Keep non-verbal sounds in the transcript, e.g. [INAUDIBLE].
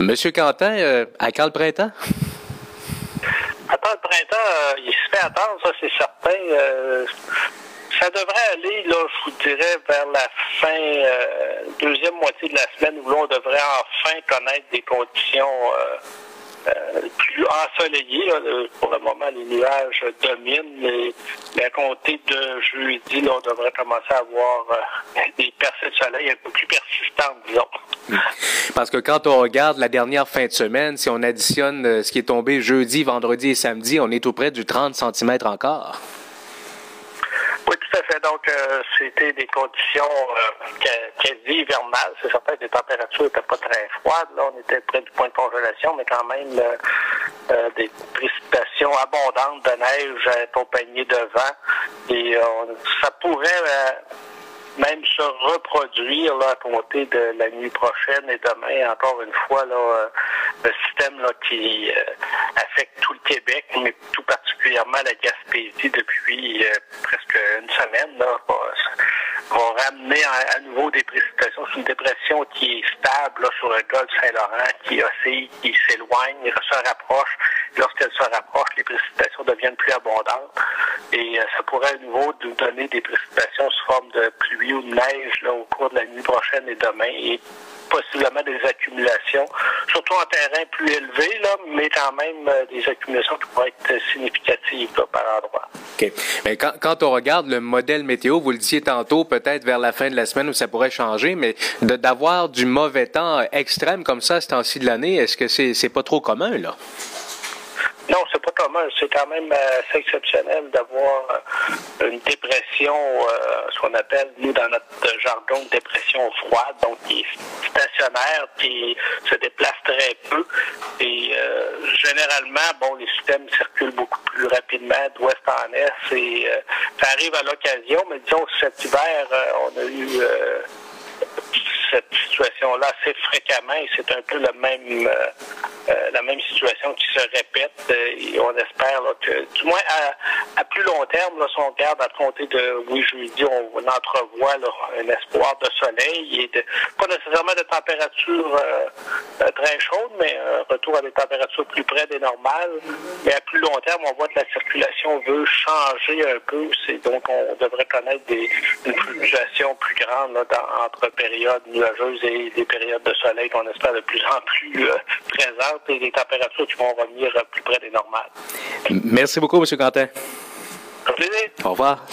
Monsieur Quentin, euh, à quand le printemps? [LAUGHS] Attends, le printemps, euh, il se fait attendre, ça c'est certain. Euh, ça devrait aller, là, je vous dirais, vers la fin, deuxième moitié de la semaine, où là, on devrait enfin connaître des conditions plus ensoleillé. Pour le moment, les nuages dominent, mais, à compter de jeudi, on devrait commencer à avoir euh, des percées de soleil un peu plus persistantes, disons. Parce que quand on regarde la dernière fin de semaine, si on additionne euh, ce qui est tombé jeudi, vendredi et samedi, on est tout près du 30 cm encore. Oui, tout à fait. Donc, euh, c'était des conditions euh, quasi hivernales. C'est certain que les températures n'étaient pas très froides. Là, on était près du point de congélation, mais quand même euh, des précipitations abondantes de neige accompagnées de vent. Et ça pourrait même se reproduire là, à compter de la nuit prochaine et demain, encore une fois, là, le système là, qui affecte tout le Québec, mais tout particulièrement la Gaspésie depuis presque une semaine, là, va, ramener à, nouveau des précipitations. C'est une dépression qui est stable sur le golfe Saint-Laurent, qui oscille, qui s'éloigne, se rapproche. Lorsqu'elle se rapproche, les précipitations deviennent plus abondantes. Et euh, ça pourrait à nouveau nous donner des précipitations sous forme de pluie ou de neige là, au cours de la nuit prochaine et demain. Et possiblement des accumulations, surtout en terrain plus élevé, là, mais quand même euh, des accumulations qui pourraient être significatives par endroit. OK. Mais quand, quand, on regarde le modèle météo, vous le disiez tantôt, peut-être vers la fin de la semaine où ça pourrait changer, mais d'avoir du mauvais temps extrême comme ça ce temps-ci de l'année, est-ce que c'est c'est pas trop commun, là? Non, c'est pas commun. C'est quand même euh, assez exceptionnel d'avoir euh, une dépression, euh, ce qu'on appelle, nous, dans notre jargon, dépression froide, donc qui est stationnaire, qui se déplace très peu. Et généralement, bon, les systèmes circulent beaucoup plus rapidement d'ouest en est et ça arrive à l'occasion, mais disons cet hiver, on a eu cette situation-là assez fréquemment et c'est un peu le même euh, la même situation qui se répète euh, et on espère que, du moins à, plus long terme, là, si on regarde à compter de oui jeudi, on, on entrevoit un espoir de soleil et de, pas nécessairement de température euh, très chaude, mais un retour à des températures plus près des normales. Mais à plus long terme, on voit que la circulation veut changer un peu. C'est donc on devrait connaître des, une fluctuation plus grande entre périodes nuageuses et des périodes de soleil qu'on espère de plus en plus présentes et les températures qui vont revenir plus près des normales. Merci beaucoup, M. Quentin. Au plaisir. Au revoir.